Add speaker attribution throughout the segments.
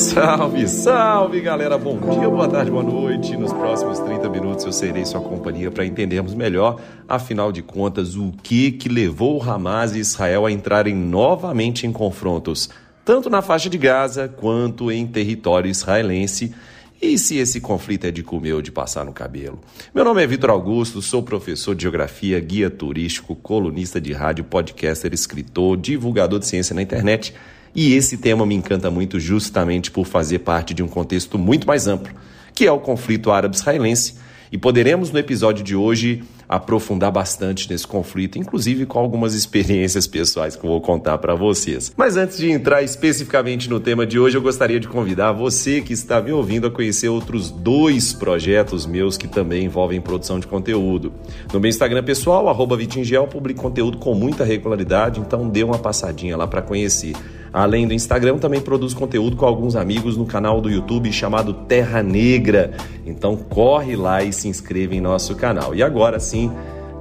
Speaker 1: Salve, salve galera, bom dia, boa tarde, boa noite. Nos próximos 30 minutos eu serei sua companhia para entendermos melhor, afinal de contas, o que que levou Hamas e Israel a entrarem novamente em confrontos, tanto na faixa de Gaza quanto em território israelense. E se esse conflito é de comer ou de passar no cabelo? Meu nome é Vitor Augusto, sou professor de geografia, guia turístico, colunista de rádio, podcaster, escritor, divulgador de ciência na internet e esse tema me encanta muito justamente por fazer parte de um contexto muito mais amplo, que é o conflito árabe-israelense. E poderemos no episódio de hoje aprofundar bastante nesse conflito, inclusive com algumas experiências pessoais que eu vou contar para vocês. Mas antes de entrar especificamente no tema de hoje, eu gostaria de convidar você que está me ouvindo a conhecer outros dois projetos meus que também envolvem produção de conteúdo. No meu Instagram pessoal, Vitingel, publico conteúdo com muita regularidade, então dê uma passadinha lá para conhecer. Além do Instagram, também produzo conteúdo com alguns amigos no canal do YouTube chamado Terra Negra. Então corre lá e se inscreva em nosso canal. E agora sim,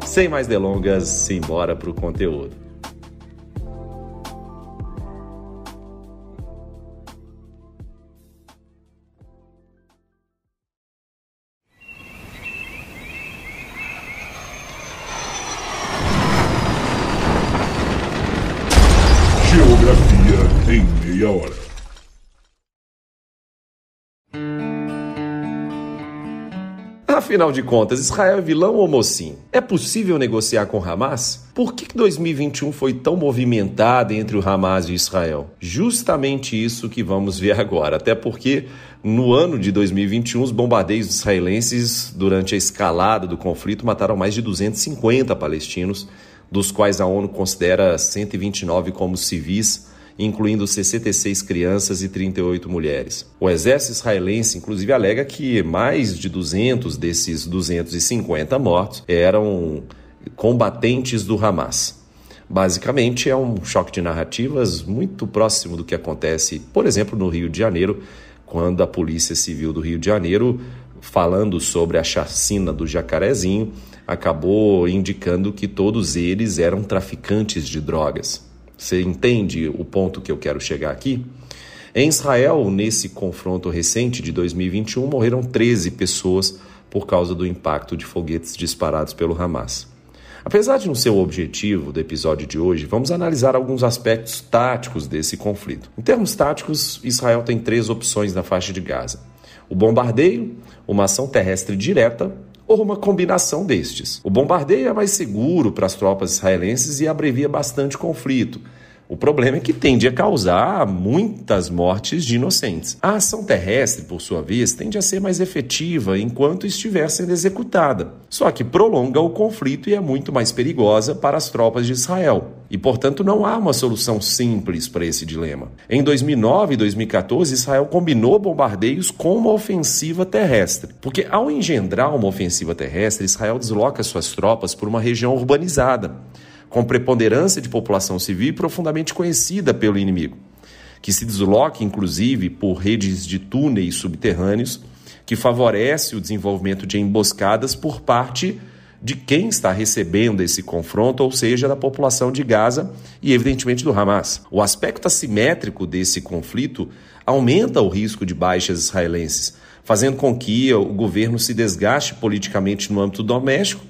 Speaker 1: sem mais delongas, simbora para o conteúdo. Afinal de contas, Israel é vilão ou mocinho? É possível negociar com Hamas? Por que 2021 foi tão movimentado entre o Hamas e Israel? Justamente isso que vamos ver agora, até porque no ano de 2021 os bombardeios israelenses durante a escalada do conflito mataram mais de 250 palestinos, dos quais a ONU considera 129 como civis incluindo 66 crianças e 38 mulheres. O exército israelense, inclusive, alega que mais de 200 desses 250 mortos eram combatentes do Hamas. Basicamente, é um choque de narrativas muito próximo do que acontece, por exemplo, no Rio de Janeiro, quando a Polícia Civil do Rio de Janeiro, falando sobre a chacina do Jacarezinho, acabou indicando que todos eles eram traficantes de drogas. Você entende o ponto que eu quero chegar aqui? Em Israel, nesse confronto recente de 2021, morreram 13 pessoas por causa do impacto de foguetes disparados pelo Hamas. Apesar de não ser o objetivo do episódio de hoje, vamos analisar alguns aspectos táticos desse conflito. Em termos táticos, Israel tem três opções na faixa de Gaza: o bombardeio, uma ação terrestre direta ou uma combinação destes. O bombardeio é mais seguro para as tropas israelenses e abrevia bastante conflito. O problema é que tende a causar muitas mortes de inocentes. A ação terrestre, por sua vez, tende a ser mais efetiva enquanto estiver sendo executada, só que prolonga o conflito e é muito mais perigosa para as tropas de Israel. E, portanto, não há uma solução simples para esse dilema. Em 2009 e 2014, Israel combinou bombardeios com uma ofensiva terrestre, porque ao engendrar uma ofensiva terrestre, Israel desloca suas tropas por uma região urbanizada com preponderância de população civil profundamente conhecida pelo inimigo, que se desloca inclusive por redes de túneis subterrâneos, que favorece o desenvolvimento de emboscadas por parte de quem está recebendo esse confronto, ou seja, da população de Gaza e, evidentemente, do Hamas. O aspecto assimétrico desse conflito aumenta o risco de baixas israelenses, fazendo com que o governo se desgaste politicamente no âmbito doméstico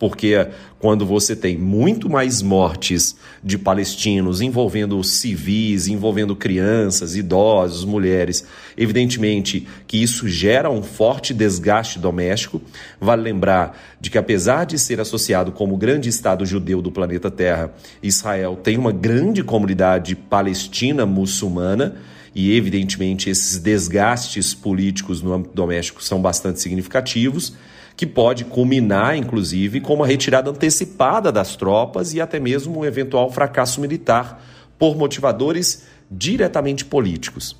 Speaker 1: porque quando você tem muito mais mortes de palestinos envolvendo civis, envolvendo crianças, idosos, mulheres, evidentemente que isso gera um forte desgaste doméstico. Vale lembrar de que, apesar de ser associado como grande Estado judeu do planeta Terra, Israel tem uma grande comunidade palestina muçulmana. E, evidentemente, esses desgastes políticos no âmbito doméstico são bastante significativos que pode culminar, inclusive, com uma retirada antecipada das tropas e até mesmo um eventual fracasso militar por motivadores diretamente políticos.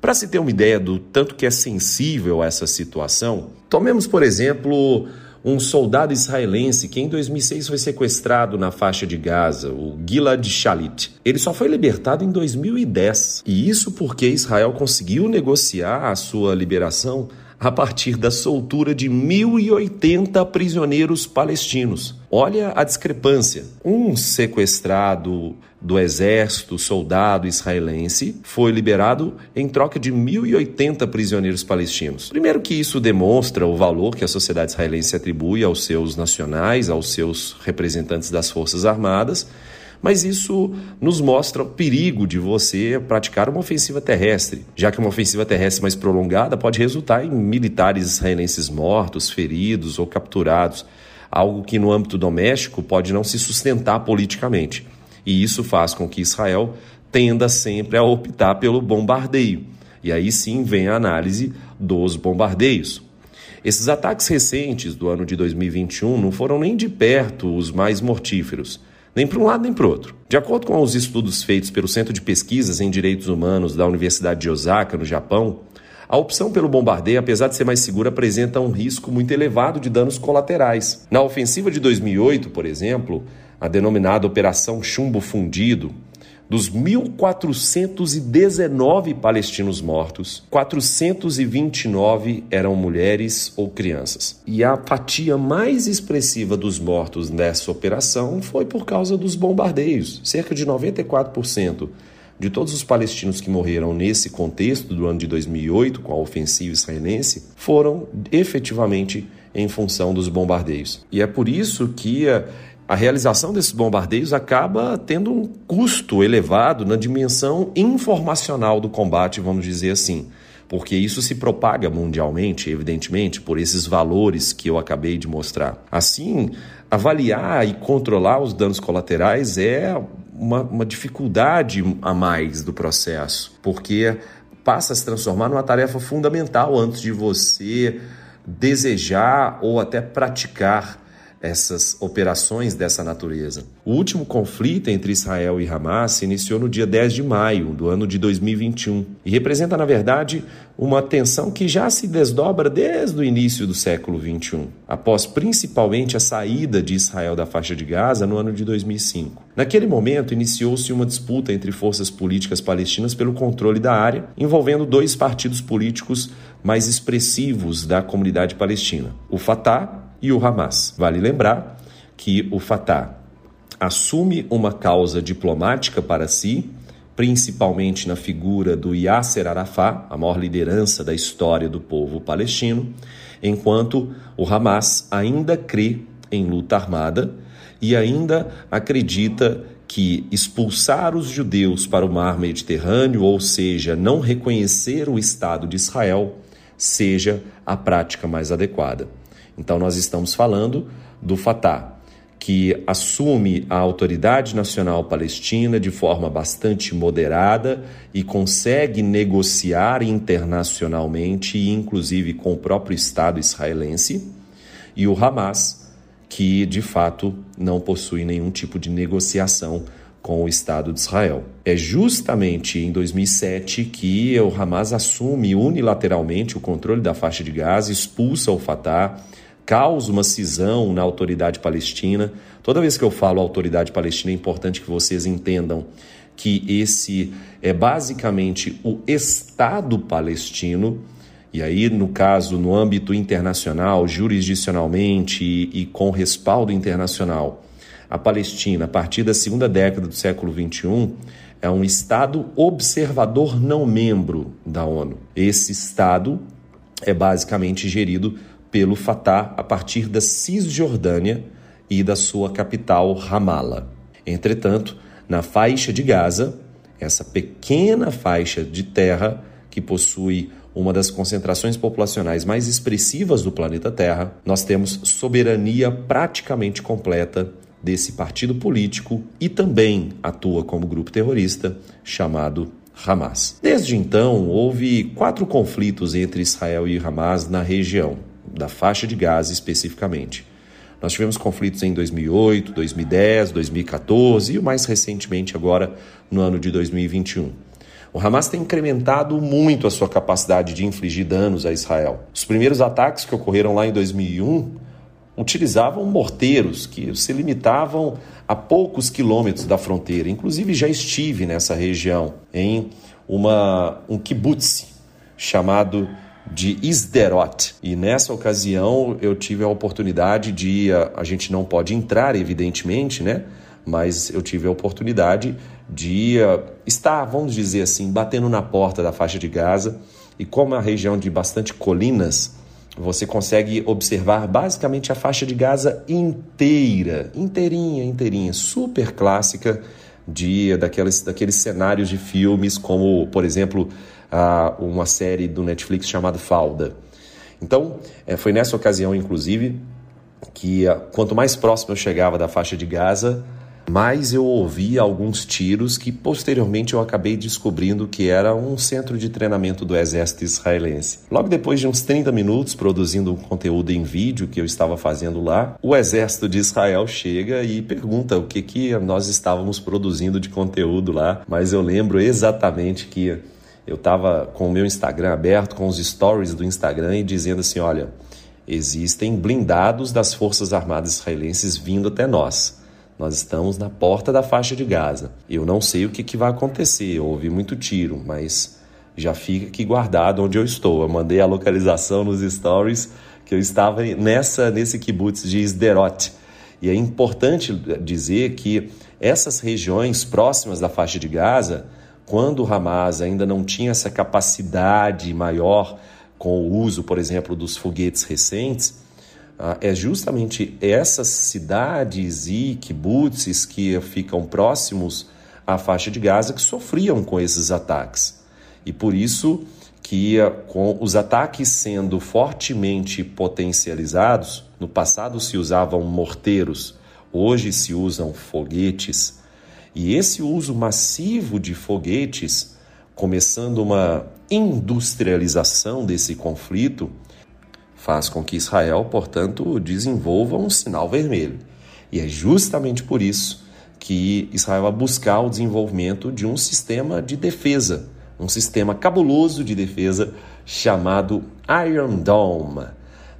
Speaker 1: Para se ter uma ideia do tanto que é sensível essa situação, tomemos, por exemplo, um soldado israelense que em 2006 foi sequestrado na faixa de Gaza, o Gilad Shalit. Ele só foi libertado em 2010. E isso porque Israel conseguiu negociar a sua liberação a partir da soltura de 1.080 prisioneiros palestinos. Olha a discrepância. Um sequestrado do exército, soldado israelense, foi liberado em troca de 1.080 prisioneiros palestinos. Primeiro, que isso demonstra o valor que a sociedade israelense atribui aos seus nacionais, aos seus representantes das Forças Armadas. Mas isso nos mostra o perigo de você praticar uma ofensiva terrestre, já que uma ofensiva terrestre mais prolongada pode resultar em militares israelenses mortos, feridos ou capturados, algo que no âmbito doméstico pode não se sustentar politicamente. E isso faz com que Israel tenda sempre a optar pelo bombardeio. E aí sim vem a análise dos bombardeios. Esses ataques recentes do ano de 2021 não foram nem de perto os mais mortíferos nem para um lado nem para o outro. De acordo com os estudos feitos pelo Centro de Pesquisas em Direitos Humanos da Universidade de Osaka, no Japão, a opção pelo bombardeio, apesar de ser mais segura, apresenta um risco muito elevado de danos colaterais. Na ofensiva de 2008, por exemplo, a denominada Operação Chumbo Fundido, dos 1.419 palestinos mortos, 429 eram mulheres ou crianças. E a fatia mais expressiva dos mortos nessa operação foi por causa dos bombardeios. Cerca de 94% de todos os palestinos que morreram nesse contexto do ano de 2008, com a ofensiva israelense, foram efetivamente em função dos bombardeios. E é por isso que a realização desses bombardeios acaba tendo um custo elevado na dimensão informacional do combate, vamos dizer assim, porque isso se propaga mundialmente, evidentemente, por esses valores que eu acabei de mostrar. Assim, avaliar e controlar os danos colaterais é uma, uma dificuldade a mais do processo, porque passa a se transformar numa tarefa fundamental antes de você desejar ou até praticar essas operações dessa natureza. O último conflito entre Israel e Hamas se iniciou no dia 10 de maio do ano de 2021 e representa, na verdade, uma tensão que já se desdobra desde o início do século 21, após principalmente a saída de Israel da faixa de Gaza no ano de 2005. Naquele momento, iniciou-se uma disputa entre forças políticas palestinas pelo controle da área, envolvendo dois partidos políticos mais expressivos da comunidade palestina: o Fatah e o Hamas. Vale lembrar que o Fatah assume uma causa diplomática para si, principalmente na figura do Yasser Arafat, a maior liderança da história do povo palestino, enquanto o Hamas ainda crê em luta armada e ainda acredita que expulsar os judeus para o mar Mediterrâneo, ou seja, não reconhecer o Estado de Israel, seja a prática mais adequada. Então, nós estamos falando do Fatah, que assume a autoridade nacional palestina de forma bastante moderada e consegue negociar internacionalmente, inclusive com o próprio Estado israelense, e o Hamas, que de fato não possui nenhum tipo de negociação com o Estado de Israel. É justamente em 2007 que o Hamas assume unilateralmente o controle da faixa de Gaza, expulsa o Fatah causa uma cisão na autoridade palestina. Toda vez que eu falo autoridade palestina, é importante que vocês entendam que esse é basicamente o Estado palestino. E aí, no caso, no âmbito internacional, jurisdicionalmente e, e com respaldo internacional, a Palestina, a partir da segunda década do século XXI, é um Estado observador não membro da ONU. Esse Estado é basicamente gerido pelo Fatah a partir da Cisjordânia e da sua capital Ramala. Entretanto, na faixa de Gaza, essa pequena faixa de terra que possui uma das concentrações populacionais mais expressivas do planeta Terra, nós temos soberania praticamente completa desse partido político e também atua como grupo terrorista chamado Hamas. Desde então, houve quatro conflitos entre Israel e Hamas na região da faixa de Gaza especificamente. Nós tivemos conflitos em 2008, 2010, 2014 e mais recentemente agora no ano de 2021. O Hamas tem incrementado muito a sua capacidade de infligir danos a Israel. Os primeiros ataques que ocorreram lá em 2001 utilizavam morteiros que se limitavam a poucos quilômetros da fronteira. Inclusive já estive nessa região em uma um kibbutz chamado de Isderot. E nessa ocasião eu tive a oportunidade de. A gente não pode entrar, evidentemente, né? Mas eu tive a oportunidade de estar, vamos dizer assim, batendo na porta da faixa de Gaza. E como é uma região de bastante colinas, você consegue observar basicamente a faixa de Gaza inteira, inteirinha, inteirinha, super clássica de daqueles, daqueles cenários de filmes como, por exemplo, a, uma série do Netflix chamada Falda. Então, é, foi nessa ocasião, inclusive, que quanto mais próximo eu chegava da faixa de Gaza, mas eu ouvi alguns tiros que posteriormente eu acabei descobrindo que era um centro de treinamento do exército israelense. Logo depois de uns 30 minutos produzindo um conteúdo em vídeo que eu estava fazendo lá, o exército de Israel chega e pergunta o que que nós estávamos produzindo de conteúdo lá, mas eu lembro exatamente que eu estava com o meu Instagram aberto, com os stories do Instagram e dizendo assim, olha, existem blindados das Forças Armadas israelenses vindo até nós. Nós estamos na porta da faixa de Gaza. Eu não sei o que, que vai acontecer, ouvi muito tiro, mas já fica aqui guardado onde eu estou. Eu mandei a localização nos stories que eu estava nessa nesse kibbutz de Sderot. E é importante dizer que essas regiões próximas da faixa de Gaza, quando o Hamas ainda não tinha essa capacidade maior com o uso, por exemplo, dos foguetes recentes, ah, é justamente essas cidades e kibutzes que ficam próximos à faixa de Gaza que sofriam com esses ataques. E por isso que ah, com os ataques sendo fortemente potencializados, no passado se usavam morteiros, hoje se usam foguetes. E esse uso massivo de foguetes, começando uma industrialização desse conflito, faz com que Israel, portanto, desenvolva um sinal vermelho. E é justamente por isso que Israel vai buscar o desenvolvimento de um sistema de defesa, um sistema cabuloso de defesa chamado Iron Dome.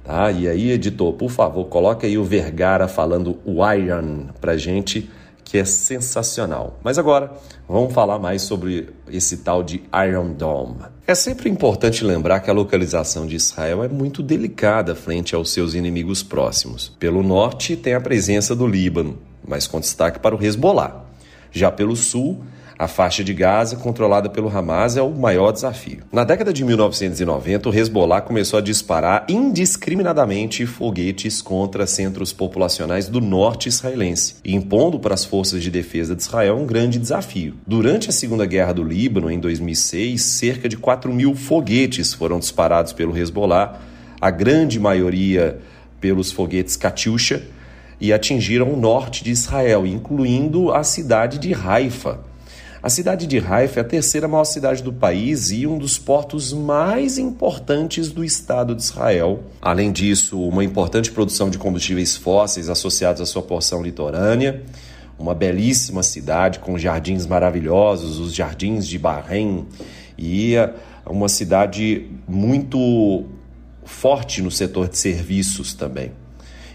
Speaker 1: Tá? E aí, editor, por favor, coloca aí o Vergara falando o Iron para gente que é sensacional. Mas agora, vamos falar mais sobre esse tal de Iron Dome. É sempre importante lembrar que a localização de Israel é muito delicada frente aos seus inimigos próximos. Pelo norte, tem a presença do Líbano, mas com destaque para o Hezbollah. Já pelo sul, a faixa de Gaza, controlada pelo Hamas, é o maior desafio. Na década de 1990, o Hezbollah começou a disparar indiscriminadamente foguetes contra centros populacionais do norte israelense, impondo para as forças de defesa de Israel um grande desafio. Durante a Segunda Guerra do Líbano, em 2006, cerca de 4 mil foguetes foram disparados pelo Hezbollah, a grande maioria pelos foguetes Katyusha, e atingiram o norte de Israel, incluindo a cidade de Haifa. A cidade de Haifa é a terceira maior cidade do país e um dos portos mais importantes do Estado de Israel. Além disso, uma importante produção de combustíveis fósseis associados à sua porção litorânea. Uma belíssima cidade com jardins maravilhosos, os jardins de Bahrein, e uma cidade muito forte no setor de serviços também.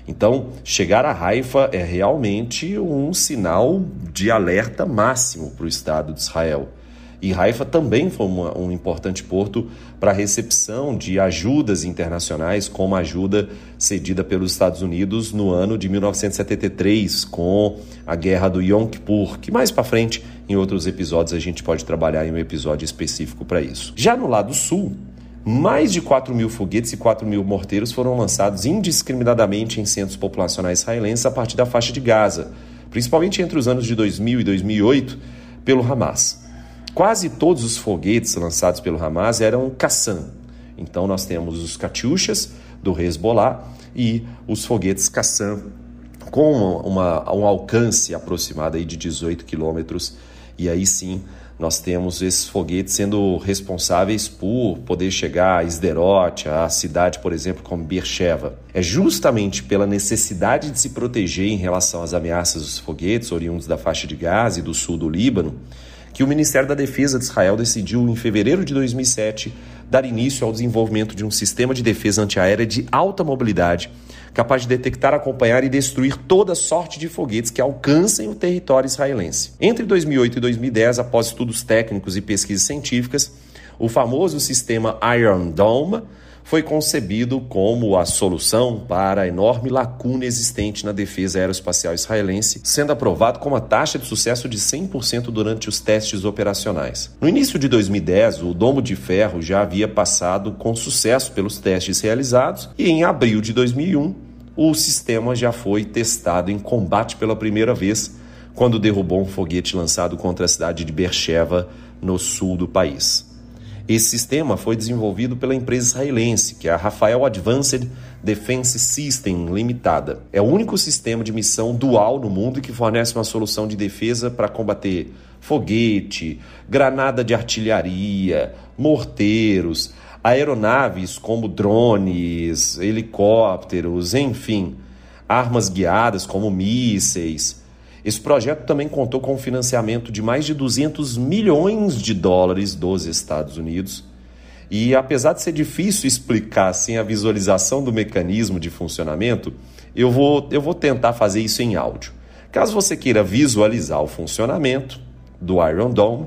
Speaker 1: Então, chegar a Haifa é realmente um sinal de alerta máximo para o Estado de Israel. E Haifa também foi uma, um importante porto para a recepção de ajudas internacionais, como a ajuda cedida pelos Estados Unidos no ano de 1973, com a guerra do Yom Kippur, que mais para frente, em outros episódios, a gente pode trabalhar em um episódio específico para isso. Já no lado sul, mais de 4 mil foguetes e 4 mil morteiros foram lançados indiscriminadamente em centros populacionais israelenses a partir da faixa de Gaza, principalmente entre os anos de 2000 e 2008, pelo Hamas. Quase todos os foguetes lançados pelo Hamas eram Qassam. Então nós temos os Katyushas do Hezbollah e os foguetes Qassam com uma, um alcance aproximado aí de 18 quilômetros. E aí sim nós temos esses foguetes sendo responsáveis por poder chegar a Sderot, a cidade, por exemplo, como Beersheba. É justamente pela necessidade de se proteger em relação às ameaças dos foguetes oriundos da faixa de Gaza e do sul do Líbano que o Ministério da Defesa de Israel decidiu, em fevereiro de 2007, dar início ao desenvolvimento de um sistema de defesa antiaérea de alta mobilidade capaz de detectar, acompanhar e destruir toda sorte de foguetes que alcancem o território israelense. Entre 2008 e 2010, após estudos técnicos e pesquisas científicas, o famoso sistema Iron Dome foi concebido como a solução para a enorme lacuna existente na defesa aeroespacial israelense, sendo aprovado com uma taxa de sucesso de 100% durante os testes operacionais. No início de 2010, o domo de ferro já havia passado com sucesso pelos testes realizados e em abril de 2001, o sistema já foi testado em combate pela primeira vez, quando derrubou um foguete lançado contra a cidade de Beersheba, no sul do país. Esse sistema foi desenvolvido pela empresa israelense, que é a Rafael Advanced Defense System Limitada. É o único sistema de missão dual no mundo que fornece uma solução de defesa para combater foguete, granada de artilharia, morteiros, aeronaves como drones, helicópteros, enfim, armas guiadas como mísseis, esse projeto também contou com o financiamento de mais de 200 milhões de dólares dos Estados Unidos. E apesar de ser difícil explicar sem a visualização do mecanismo de funcionamento, eu vou, eu vou tentar fazer isso em áudio. Caso você queira visualizar o funcionamento do Iron Dome,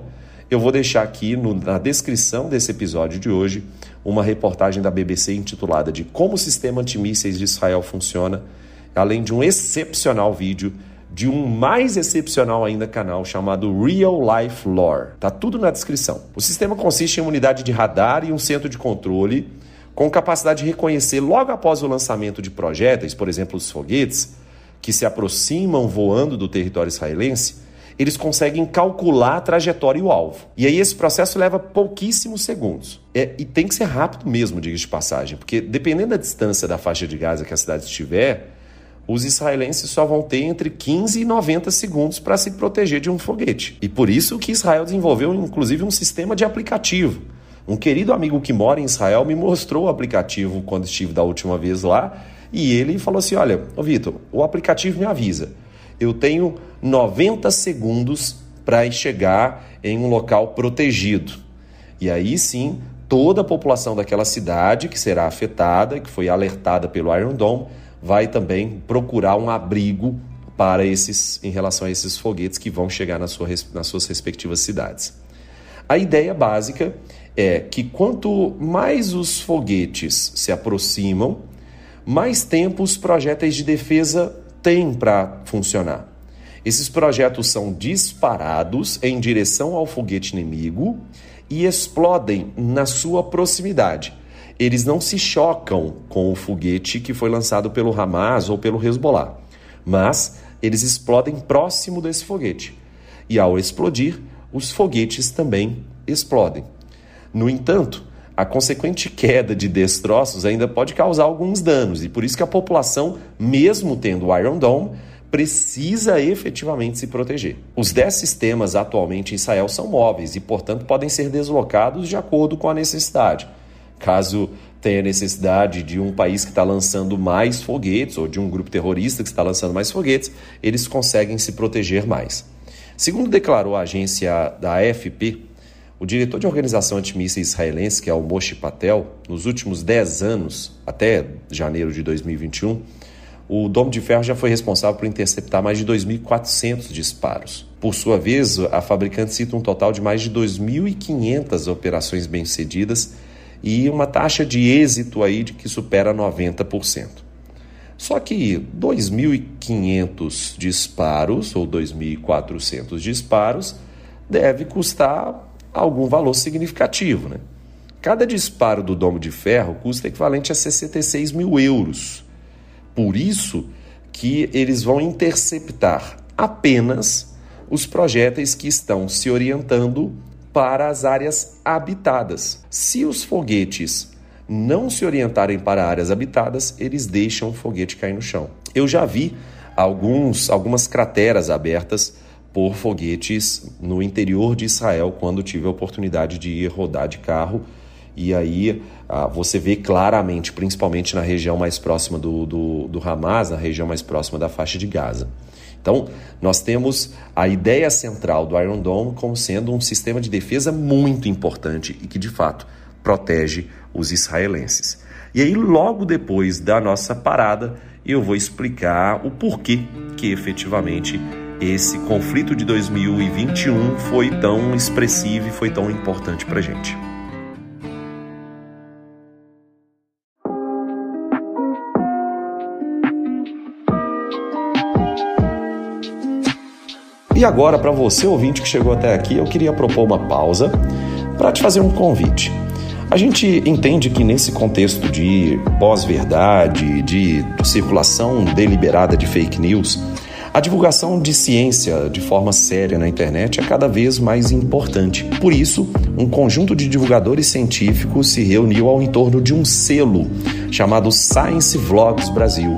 Speaker 1: eu vou deixar aqui no, na descrição desse episódio de hoje uma reportagem da BBC intitulada de Como o sistema antimísseis de Israel funciona, além de um excepcional vídeo de um mais excepcional ainda canal chamado Real Life Lore. Tá tudo na descrição. O sistema consiste em uma unidade de radar e um centro de controle com capacidade de reconhecer logo após o lançamento de projéteis, por exemplo, os foguetes, que se aproximam voando do território israelense, eles conseguem calcular a trajetória e o alvo. E aí esse processo leva pouquíssimos segundos. É, e tem que ser rápido mesmo, diga de passagem, porque dependendo da distância da faixa de Gaza que a cidade estiver, os israelenses só vão ter entre 15 e 90 segundos para se proteger de um foguete. E por isso que Israel desenvolveu, inclusive, um sistema de aplicativo. Um querido amigo que mora em Israel me mostrou o aplicativo quando estive da última vez lá e ele falou assim: Olha, Vitor, o aplicativo me avisa. Eu tenho 90 segundos para chegar em um local protegido. E aí sim, toda a população daquela cidade que será afetada, que foi alertada pelo Iron Dome, vai também procurar um abrigo para esses em relação a esses foguetes que vão chegar nas, sua, nas suas respectivas cidades. A ideia básica é que quanto mais os foguetes se aproximam, mais tempo os projéteis de defesa têm para funcionar. Esses projetos são disparados em direção ao foguete inimigo e explodem na sua proximidade eles não se chocam com o foguete que foi lançado pelo Hamas ou pelo Hezbollah, mas eles explodem próximo desse foguete. E ao explodir, os foguetes também explodem. No entanto, a consequente queda de destroços ainda pode causar alguns danos, e por isso que a população, mesmo tendo o Iron Dome, precisa efetivamente se proteger. Os 10 sistemas atualmente em Israel são móveis e, portanto, podem ser deslocados de acordo com a necessidade. Caso tenha necessidade de um país que está lançando mais foguetes, ou de um grupo terrorista que está lançando mais foguetes, eles conseguem se proteger mais. Segundo declarou a agência da AFP, o diretor de organização antimísseis israelense, que é o Moshe Patel, nos últimos 10 anos, até janeiro de 2021, o Dom de Ferro já foi responsável por interceptar mais de 2.400 disparos. Por sua vez, a fabricante cita um total de mais de 2.500 operações bem-sucedidas e uma taxa de êxito aí de que supera 90%. Só que 2.500 disparos ou 2.400 disparos deve custar algum valor significativo. Né? Cada disparo do domo de ferro custa equivalente a 66 mil euros. Por isso que eles vão interceptar apenas os projéteis que estão se orientando para as áreas habitadas. Se os foguetes não se orientarem para áreas habitadas, eles deixam o foguete cair no chão. Eu já vi alguns, algumas crateras abertas por foguetes no interior de Israel quando tive a oportunidade de ir rodar de carro. E aí ah, você vê claramente, principalmente na região mais próxima do, do, do Hamas, na região mais próxima da faixa de Gaza. Então, nós temos a ideia central do Iron Dome como sendo um sistema de defesa muito importante e que, de fato, protege os israelenses. E aí, logo depois da nossa parada, eu vou explicar o porquê que efetivamente esse conflito de 2021 foi tão expressivo e foi tão importante para a gente. E agora, para você ouvinte que chegou até aqui, eu queria propor uma pausa para te fazer um convite. A gente entende que nesse contexto de pós-verdade, de circulação deliberada de fake news, a divulgação de ciência de forma séria na internet é cada vez mais importante. Por isso, um conjunto de divulgadores científicos se reuniu ao entorno de um selo chamado Science Vlogs Brasil.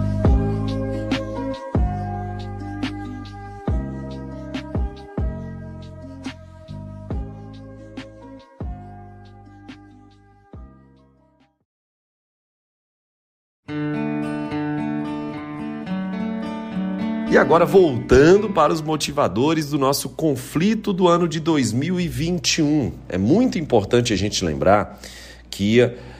Speaker 1: Agora voltando para os motivadores do nosso conflito do ano de 2021. É muito importante a gente lembrar que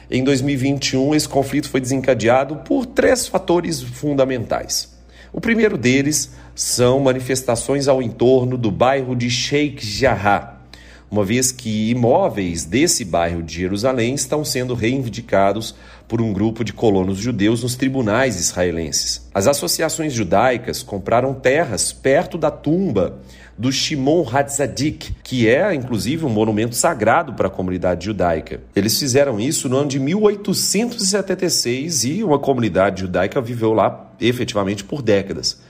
Speaker 1: em 2021 esse conflito foi desencadeado por três fatores fundamentais. O primeiro deles são manifestações ao entorno do bairro de Sheikh Jarrah, uma vez que imóveis desse bairro de Jerusalém estão sendo reivindicados por um grupo de colonos judeus nos tribunais israelenses. As associações judaicas compraram terras perto da tumba do Shimon Hatzadik, que é inclusive um monumento sagrado para a comunidade judaica. Eles fizeram isso no ano de 1876 e uma comunidade judaica viveu lá efetivamente por décadas.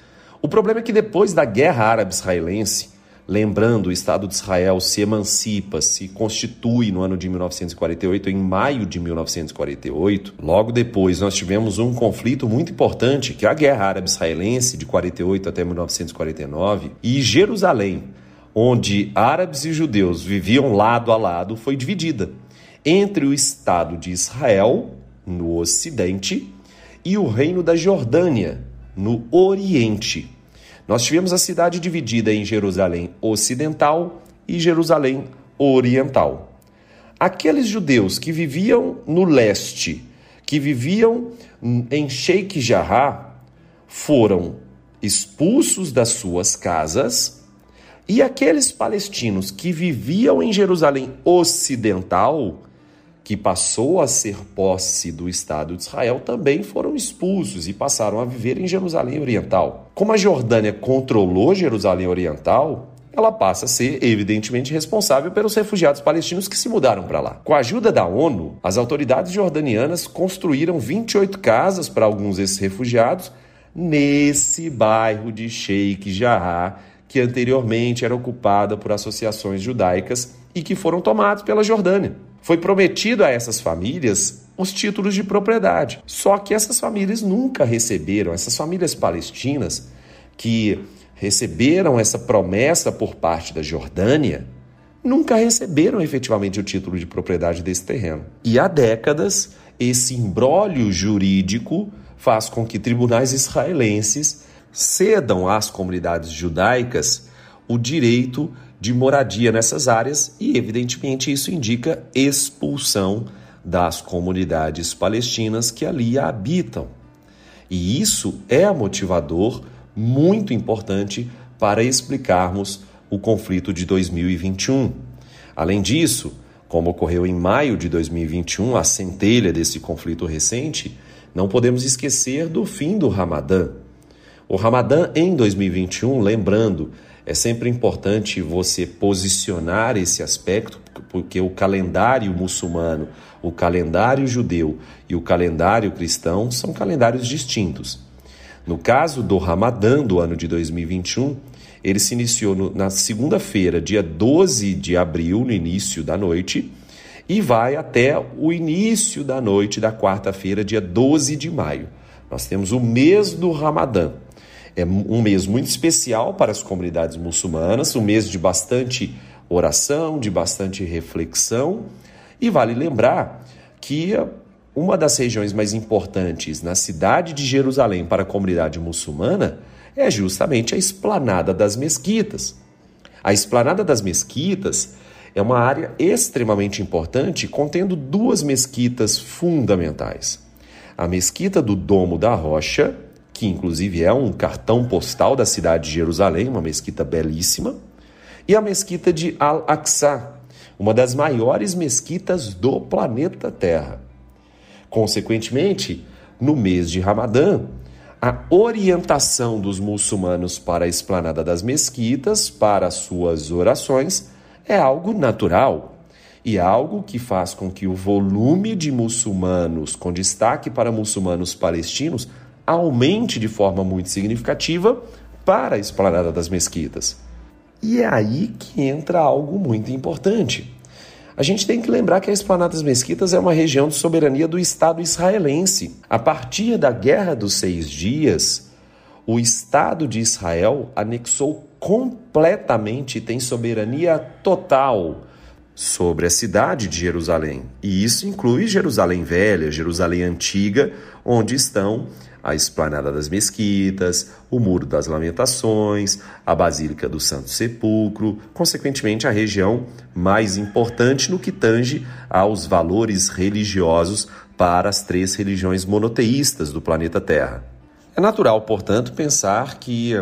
Speaker 1: O problema é que depois da Guerra Árabe-Israelense, Lembrando, o Estado de Israel se emancipa, se constitui no ano de 1948, em maio de 1948. Logo depois, nós tivemos um conflito muito importante, que é a Guerra Árabe-Israelense, de 48 até 1949, e Jerusalém, onde árabes e judeus viviam lado a lado, foi dividida entre o Estado de Israel, no Ocidente, e o Reino da Jordânia, no Oriente. Nós tivemos a cidade dividida em Jerusalém Ocidental e Jerusalém Oriental. Aqueles judeus que viviam no leste, que viviam em Sheikh Jarrah, foram expulsos das suas casas, e aqueles palestinos que viviam em Jerusalém Ocidental que passou a ser posse do Estado de Israel, também foram expulsos e passaram a viver em Jerusalém Oriental. Como a Jordânia controlou Jerusalém Oriental, ela passa a ser, evidentemente, responsável pelos refugiados palestinos que se mudaram para lá. Com a ajuda da ONU, as autoridades jordanianas construíram 28 casas para alguns desses refugiados nesse bairro de Sheikh Jarrah, que anteriormente era ocupada por associações judaicas e que foram tomados pela Jordânia. Foi prometido a essas famílias os títulos de propriedade. Só que essas famílias nunca receberam, essas famílias palestinas que receberam essa promessa por parte da Jordânia, nunca receberam efetivamente o título de propriedade desse terreno. E há décadas, esse imbróglio jurídico faz com que tribunais israelenses cedam às comunidades judaicas o direito de moradia nessas áreas e, evidentemente, isso indica expulsão das comunidades palestinas que ali habitam. E isso é motivador muito importante para explicarmos o conflito de 2021. Além disso, como ocorreu em maio de 2021, a centelha desse conflito recente, não podemos esquecer do fim do Ramadã. O Ramadã em 2021, lembrando, é sempre importante você posicionar esse aspecto, porque o calendário muçulmano, o calendário judeu e o calendário cristão são calendários distintos. No caso do Ramadã do ano de 2021, ele se iniciou no, na segunda-feira, dia 12 de abril, no início da noite, e vai até o início da noite da quarta-feira, dia 12 de maio. Nós temos o mês do Ramadã. É um mês muito especial para as comunidades muçulmanas, um mês de bastante oração, de bastante reflexão. E vale lembrar que uma das regiões mais importantes na cidade de Jerusalém para a comunidade muçulmana é justamente a esplanada das mesquitas. A esplanada das mesquitas é uma área extremamente importante, contendo duas mesquitas fundamentais. A mesquita do Domo da Rocha, que inclusive é um cartão postal da cidade de Jerusalém, uma mesquita belíssima, e a mesquita de Al-Aqsa, uma das maiores mesquitas do planeta Terra. Consequentemente, no mês de Ramadã, a orientação dos muçulmanos para a esplanada das mesquitas, para suas orações, é algo natural e algo que faz com que o volume de muçulmanos, com destaque para muçulmanos palestinos, aumente de forma muito significativa para a esplanada das mesquitas. E é aí que entra algo muito importante. A gente tem que lembrar que a Esplanada das Mesquitas é uma região de soberania do Estado israelense. A partir da Guerra dos Seis Dias, o Estado de Israel anexou completamente tem soberania total sobre a cidade de Jerusalém. E isso inclui Jerusalém Velha, Jerusalém Antiga, onde estão a Esplanada das Mesquitas, o Muro das Lamentações, a Basílica do Santo Sepulcro, consequentemente a região mais importante no que tange aos valores religiosos para as três religiões monoteístas do planeta Terra. É natural, portanto, pensar que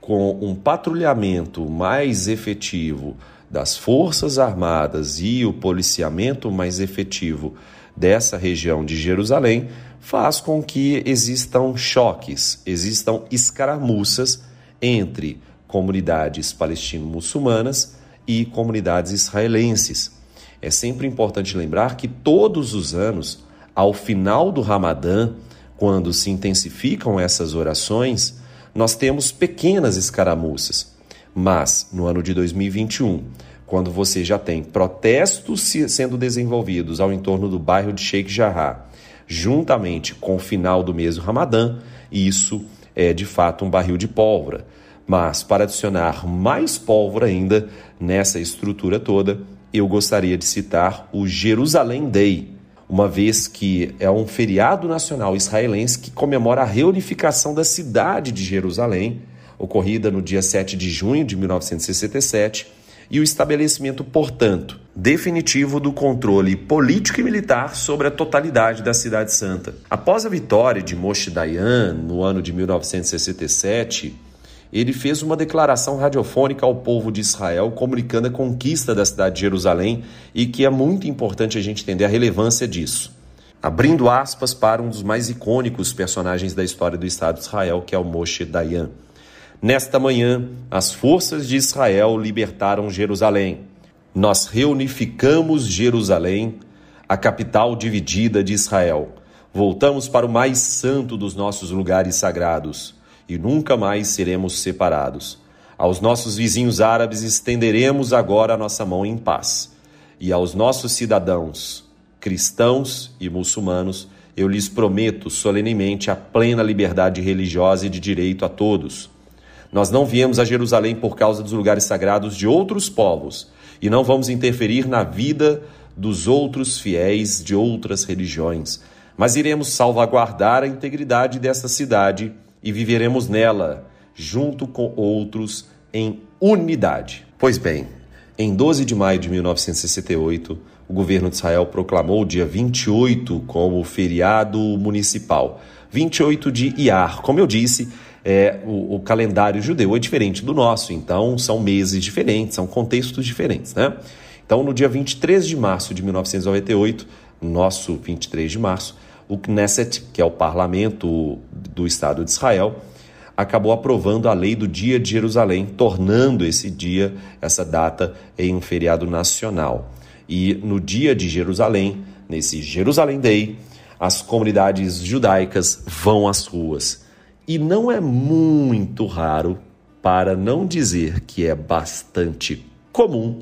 Speaker 1: com um patrulhamento mais efetivo das Forças Armadas e o policiamento mais efetivo dessa região de Jerusalém, faz com que existam choques, existam escaramuças entre comunidades palestino-muçulmanas e comunidades israelenses. É sempre importante lembrar que todos os anos, ao final do Ramadã, quando se intensificam essas orações, nós temos pequenas escaramuças. Mas no ano de 2021, quando você já tem protestos sendo desenvolvidos ao entorno do bairro de Sheikh Jarrah, juntamente com o final do mês do Ramadã, isso é de fato um barril de pólvora. Mas para adicionar mais pólvora ainda nessa estrutura toda, eu gostaria de citar o Jerusalém Day, uma vez que é um feriado nacional israelense que comemora a reunificação da cidade de Jerusalém, ocorrida no dia 7 de junho de 1967 e o estabelecimento, portanto, definitivo do controle político e militar sobre a totalidade da Cidade Santa. Após a vitória de Moshe Dayan no ano de 1967, ele fez uma declaração radiofônica ao povo de Israel comunicando a conquista da cidade de Jerusalém e que é muito importante a gente entender a relevância disso. Abrindo aspas para um dos mais icônicos personagens da história do Estado de Israel, que é o Moshe Dayan. Nesta manhã, as forças de Israel libertaram Jerusalém. Nós reunificamos Jerusalém, a capital dividida de Israel. Voltamos para o mais santo dos nossos lugares sagrados e nunca mais seremos separados. Aos nossos vizinhos árabes estenderemos agora a nossa mão em paz. E aos nossos cidadãos, cristãos e muçulmanos, eu lhes prometo solenemente a plena liberdade religiosa e de direito a todos nós não viemos a Jerusalém por causa dos lugares sagrados de outros povos e não vamos interferir na vida dos outros fiéis de outras religiões, mas iremos salvaguardar a integridade dessa cidade e viveremos nela, junto com outros, em unidade. Pois bem, em 12 de maio de 1968, o governo de Israel proclamou o dia 28 como feriado municipal. 28 de Iyar. Como eu disse, é, o, o, calendário judeu é diferente do nosso, então são meses diferentes, são contextos diferentes, né? Então, no dia 23 de março de 1998, nosso 23 de março, o Knesset, que é o parlamento do Estado de Israel, acabou aprovando a lei do Dia de Jerusalém, tornando esse dia, essa data, em um feriado nacional. E no Dia de Jerusalém, nesse Jerusalém Day, as comunidades judaicas vão às ruas e não é muito raro, para não dizer que é bastante comum,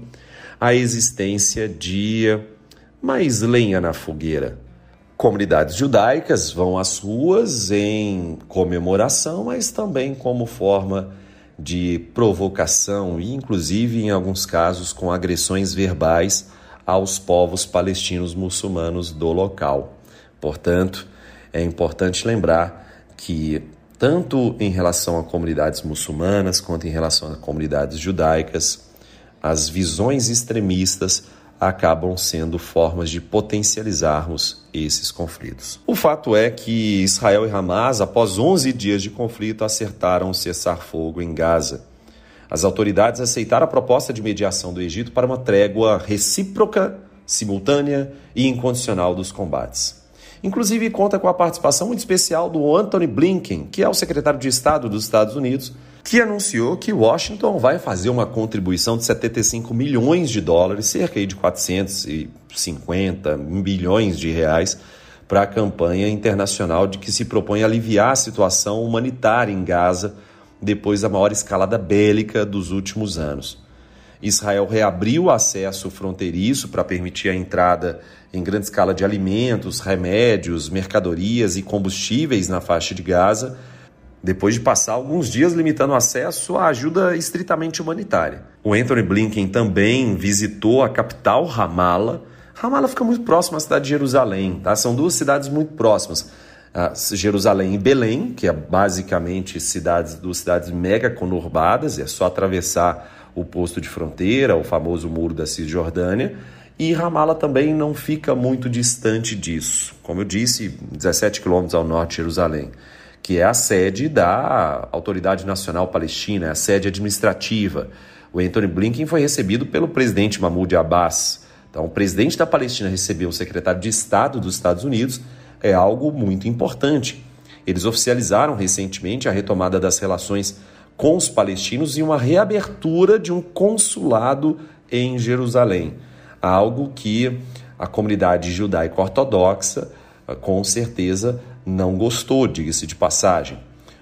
Speaker 1: a existência de mais lenha na fogueira. Comunidades judaicas vão às ruas em comemoração, mas também como forma de provocação e, inclusive, em alguns casos, com agressões verbais aos povos palestinos muçulmanos do local. Portanto, é importante lembrar que tanto em relação a comunidades muçulmanas quanto em relação a comunidades judaicas, as visões extremistas acabam sendo formas de potencializarmos esses conflitos. O fato é que Israel e Hamas, após 11 dias de conflito, acertaram cessar fogo em Gaza. As autoridades aceitaram a proposta de mediação do Egito para uma trégua recíproca, simultânea e incondicional dos combates. Inclusive conta com a participação muito especial do Anthony Blinken, que é o secretário de Estado dos Estados Unidos, que anunciou que Washington vai fazer uma contribuição de 75 milhões de dólares, cerca de 450 bilhões de reais, para a campanha internacional de que se propõe aliviar a situação humanitária em Gaza depois da maior escalada bélica dos últimos anos. Israel reabriu o acesso fronteiriço para permitir a entrada em grande escala de alimentos, remédios, mercadorias e combustíveis na faixa de Gaza depois de passar alguns dias limitando o acesso à ajuda estritamente humanitária. O Anthony Blinken também visitou a capital Ramallah. Ramallah fica muito próximo à cidade de Jerusalém, tá? São duas cidades muito próximas. Jerusalém e Belém, que é basicamente cidades duas cidades mega conurbadas, é só atravessar o posto de fronteira, o famoso muro da Cisjordânia. E Ramallah também não fica muito distante disso. Como eu disse, 17 quilômetros ao norte de Jerusalém que é a sede da Autoridade Nacional Palestina, a sede administrativa. O Anthony Blinken foi recebido pelo presidente Mahmoud Abbas. Então, o presidente da Palestina recebeu o secretário de Estado dos Estados Unidos é algo muito importante. Eles oficializaram recentemente a retomada das relações com os palestinos e uma reabertura de um consulado em Jerusalém, algo que a comunidade judaico-ortodoxa com certeza não gostou, diga-se de passagem.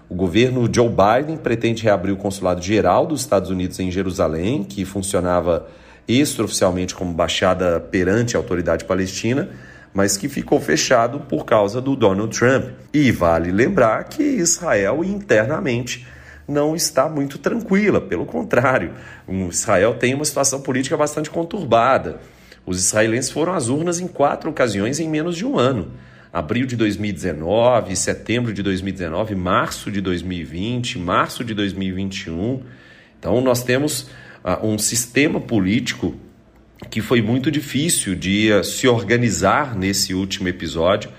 Speaker 1: O governo Joe Biden pretende reabrir o consulado geral dos Estados Unidos em Jerusalém, que funcionava extraoficialmente como baixada perante a autoridade palestina, mas que ficou fechado por causa do Donald Trump. E vale lembrar que Israel internamente não está muito tranquila, pelo contrário, Israel tem uma situação política bastante conturbada. Os israelenses foram às urnas em quatro ocasiões em menos de um ano abril de 2019, setembro de 2019, março de 2020, março de 2021. Então, nós temos uh, um sistema político que foi muito difícil de uh, se organizar nesse último episódio,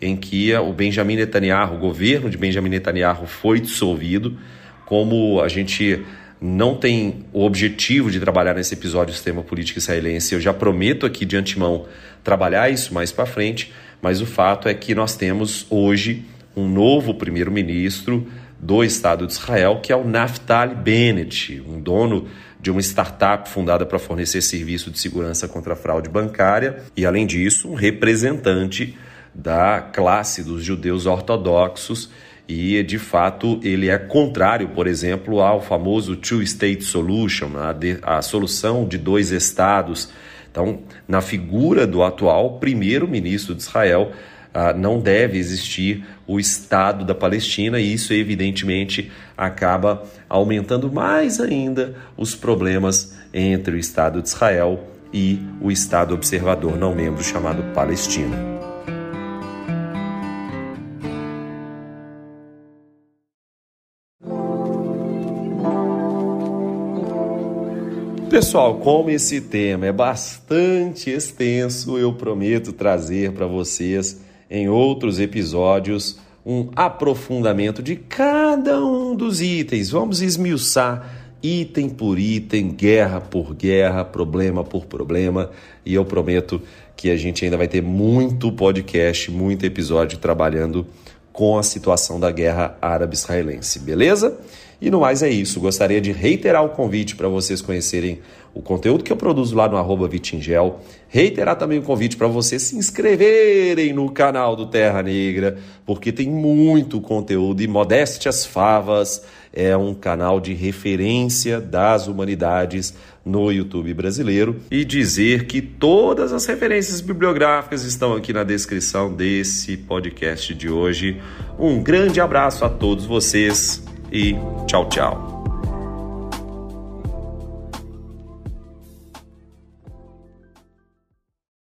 Speaker 1: em que uh, o Benjamin Netanyahu, o governo de Benjamin Netanyahu foi dissolvido. Como a gente não tem o objetivo de trabalhar nesse episódio o sistema político israelense, eu já prometo aqui de antemão trabalhar isso mais para frente mas o fato é que nós temos hoje um novo primeiro-ministro do Estado de Israel, que é o Naftali Bennett, um dono de uma startup fundada para fornecer serviço de segurança contra a fraude bancária e, além disso, um representante da classe dos judeus ortodoxos e, de fato, ele é contrário, por exemplo, ao famoso Two-State Solution, a, de, a solução de dois estados então, na figura do atual primeiro-ministro de Israel, ah, não deve existir o Estado da Palestina, e isso, evidentemente, acaba aumentando mais ainda os problemas entre o Estado de Israel e o Estado observador não membro chamado Palestina. Pessoal, como esse tema é bastante extenso, eu prometo trazer para vocês em outros episódios um aprofundamento de cada um dos itens. Vamos esmiuçar item por item, guerra por guerra, problema por problema, e eu prometo que a gente ainda vai ter muito podcast, muito episódio trabalhando com a situação da guerra árabe-israelense, beleza? E no mais é isso. Gostaria de reiterar o convite para vocês conhecerem o conteúdo que eu produzo lá no Vitingel. Reiterar também o convite para vocês se inscreverem no canal do Terra Negra, porque tem muito conteúdo e Modéstias Favas é um canal de referência das humanidades no YouTube brasileiro. E dizer que todas as referências bibliográficas estão aqui na descrição desse podcast de hoje. Um grande abraço a todos vocês e tchau, tchau.